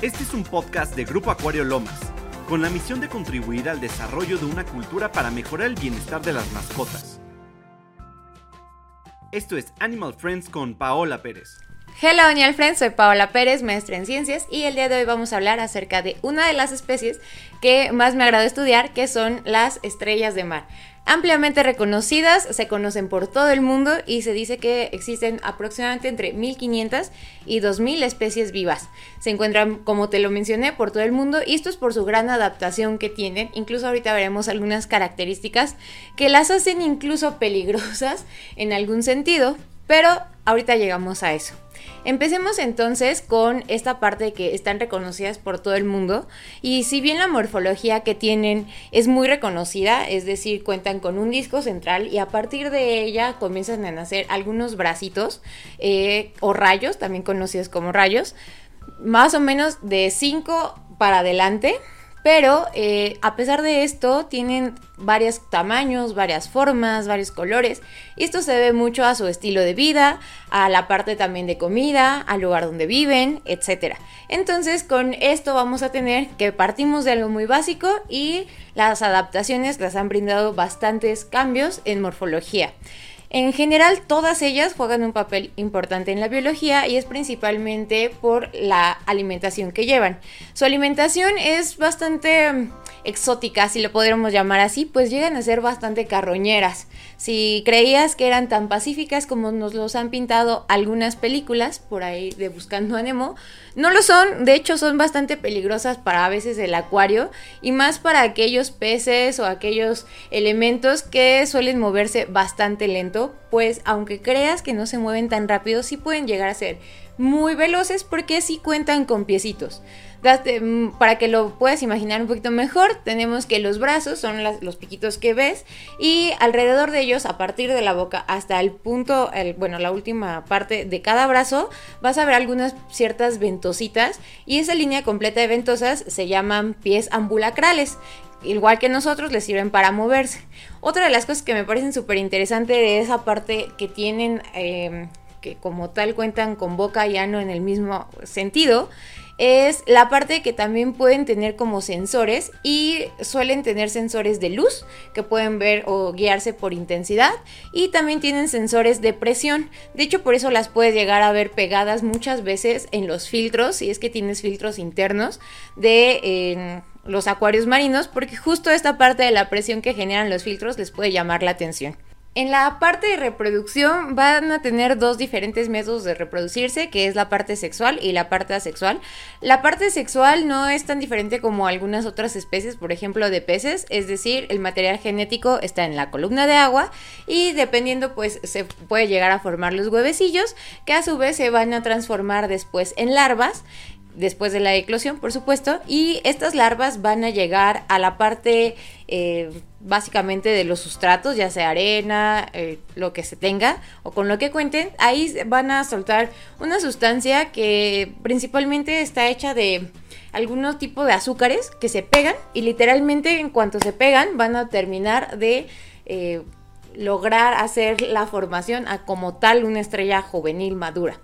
Este es un podcast de Grupo Acuario Lomas, con la misión de contribuir al desarrollo de una cultura para mejorar el bienestar de las mascotas. Esto es Animal Friends con Paola Pérez. Hello Animal Friends, soy Paola Pérez, maestra en ciencias, y el día de hoy vamos a hablar acerca de una de las especies que más me agrada estudiar, que son las estrellas de mar ampliamente reconocidas, se conocen por todo el mundo y se dice que existen aproximadamente entre 1500 y 2000 especies vivas. Se encuentran, como te lo mencioné, por todo el mundo y esto es por su gran adaptación que tienen. Incluso ahorita veremos algunas características que las hacen incluso peligrosas en algún sentido, pero ahorita llegamos a eso. Empecemos entonces con esta parte que están reconocidas por todo el mundo y si bien la morfología que tienen es muy reconocida, es decir, cuentan con un disco central y a partir de ella comienzan a nacer algunos bracitos eh, o rayos, también conocidos como rayos, más o menos de 5 para adelante pero eh, a pesar de esto, tienen varios tamaños, varias formas, varios colores. Y esto se debe mucho a su estilo de vida, a la parte también de comida, al lugar donde viven, etc. Entonces, con esto vamos a tener que partimos de algo muy básico y las adaptaciones las han brindado bastantes cambios en morfología. En general, todas ellas juegan un papel importante en la biología y es principalmente por la alimentación que llevan. Su alimentación es bastante mm, exótica, si lo podríamos llamar así, pues llegan a ser bastante carroñeras. Si creías que eran tan pacíficas como nos los han pintado algunas películas por ahí de Buscando a Nemo, no lo son, de hecho son bastante peligrosas para a veces el acuario y más para aquellos peces o aquellos elementos que suelen moverse bastante lento, pues aunque creas que no se mueven tan rápido, sí pueden llegar a ser muy veloces porque sí cuentan con piecitos. Mm, para que lo puedas imaginar un poquito mejor, tenemos que los brazos son los piquitos que ves y alrededor de ellos, a partir de la boca hasta el punto, bueno, la última parte de cada brazo, vas a ver algunas ciertas ventositas y esa línea completa de ventosas se llaman pies ambulacrales igual que nosotros, les sirven para moverse. Otra de las cosas que me parecen súper interesante de esa parte que tienen, em, que como tal cuentan con boca y ano en el mismo sentido, es la parte que también pueden tener como sensores y suelen tener sensores de luz que pueden ver o guiarse por intensidad y también tienen sensores de presión. De hecho, por eso las puedes llegar a ver pegadas muchas veces en los filtros, si es que tienes filtros internos de los acuarios marinos, porque justo esta parte de la presión que generan los filtros les puede llamar la atención. En la parte de reproducción van a tener dos diferentes métodos de reproducirse, que es la parte sexual y la parte asexual. La parte sexual no es tan diferente como algunas otras especies, por ejemplo, de peces, es decir, el material genético está en la columna de agua y dependiendo pues se puede llegar a formar los huevecillos que a su vez se van a transformar después en larvas después de la eclosión, por supuesto, y estas larvas van a llegar a la parte eh, básicamente de los sustratos, ya sea arena, eh, lo que se tenga o con lo que cuenten, ahí van a soltar una sustancia que principalmente está hecha de algunos tipos de azúcares que se pegan y literalmente en cuanto se pegan van a terminar de eh, lograr hacer la formación a como tal una estrella juvenil madura.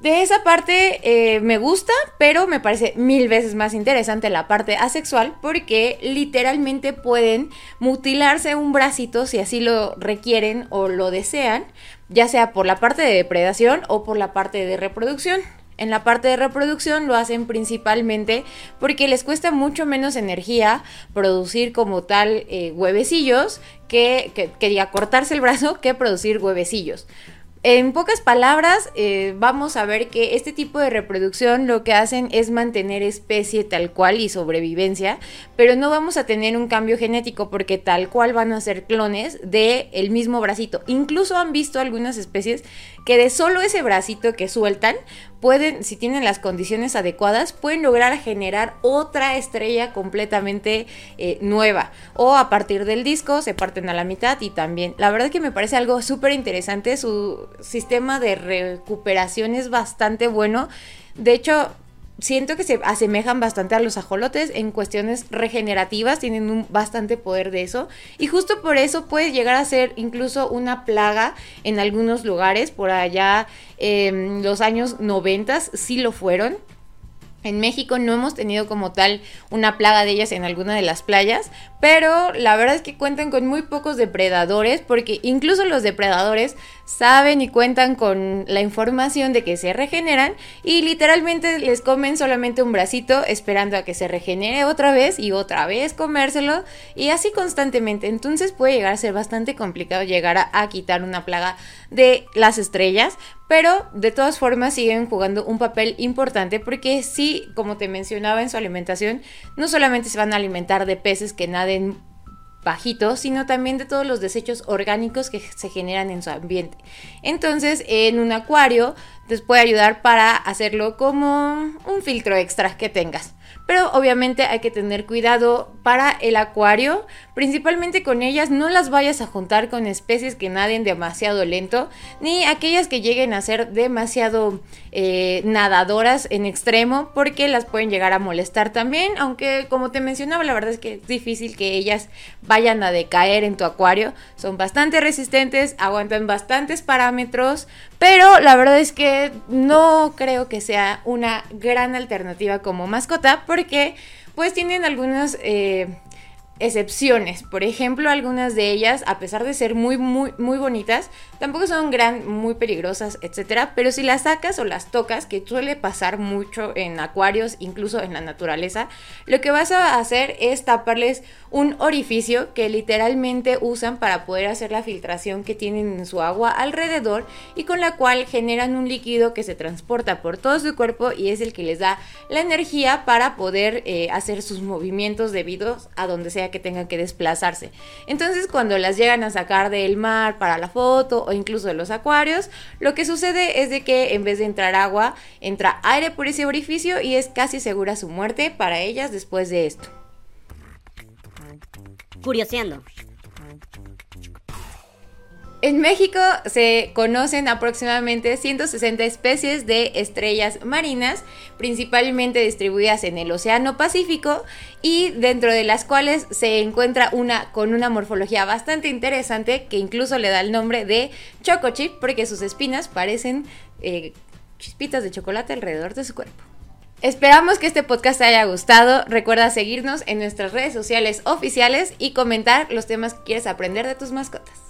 De esa parte eh, me gusta, pero me parece mil veces más interesante la parte asexual porque literalmente pueden mutilarse un bracito si así lo requieren o lo desean, ya sea por la parte de depredación o por la parte de reproducción. En la parte de reproducción lo hacen principalmente porque les cuesta mucho menos energía producir como tal eh, huevecillos que, que, que cortarse el brazo que producir huevecillos. En pocas palabras, eh, vamos a ver que este tipo de reproducción lo que hacen es mantener especie tal cual y sobrevivencia, pero no vamos a tener un cambio genético porque tal cual van a ser clones del el mismo bracito. Incluso han visto algunas especies que de solo ese bracito que sueltan pueden, si tienen las condiciones adecuadas, pueden lograr generar otra estrella completamente eh, nueva. O a partir del disco se parten a la mitad y también. La verdad que me parece algo súper interesante. Su sistema de recuperación es bastante bueno. De hecho, siento que se asemejan bastante a los ajolotes en cuestiones regenerativas, tienen un bastante poder de eso. Y justo por eso puede llegar a ser incluso una plaga en algunos lugares, por allá en los años 90 sí lo fueron. En México no hemos tenido como tal una plaga de ellas en alguna de las playas, pero la verdad es que cuentan con muy pocos depredadores porque incluso los depredadores saben y cuentan con la información de que se regeneran y literalmente les comen solamente un bracito esperando a que se regenere otra vez y otra vez comérselo y así constantemente. Entonces puede llegar a ser bastante complicado llegar a, a quitar una plaga de las estrellas, pero de todas formas siguen jugando un papel importante porque sí, como te mencionaba en su alimentación, no solamente se van a alimentar de peces que naden bajitos, sino también de todos los desechos orgánicos que se generan en su ambiente. Entonces, en un acuario te puede ayudar para hacerlo como un filtro extra que tengas. Pero obviamente hay que tener cuidado para el acuario, principalmente con ellas. No las vayas a juntar con especies que naden demasiado lento, ni aquellas que lleguen a ser demasiado eh, nadadoras en extremo, porque las pueden llegar a molestar también, aunque como te mencionaba, la verdad es que es difícil que ellas vayan a decaer en tu acuario, son bastante resistentes, aguantan bastantes parámetros, pero la verdad es que no creo que sea una gran alternativa como mascota porque pues tienen algunas eh, excepciones. Por ejemplo, algunas de ellas, a pesar de ser muy, muy, muy bonitas, tampoco son gran, muy peligrosas, etcétera. Pero si las sacas o las tocas, que suele pasar mucho en acuarios, incluso en la naturaleza, lo que vas a hacer es taparles un orificio que literalmente usan para poder hacer la filtración que tienen en su agua alrededor y con la cual generan un líquido que se transporta por todo su cuerpo y es el que les da la energía para poder eh, hacer sus movimientos debidos a donde que tengan que desplazarse. Entonces cuando las llegan a sacar del mar para la foto o incluso de los acuarios, lo que sucede es de que en vez de entrar agua, entra aire por ese orificio y es casi segura su muerte para ellas después de esto. Curioseando. En México se conocen aproximadamente 160 especies de estrellas marinas, principalmente distribuidas en el Océano Pacífico y dentro de las cuales se encuentra una con una morfología bastante interesante que incluso le da el nombre de chocochip porque sus espinas parecen eh, chispitas de chocolate alrededor de su cuerpo. Esperamos que este podcast te haya gustado. Recuerda seguirnos en nuestras redes sociales oficiales y comentar los temas que quieres aprender de tus mascotas.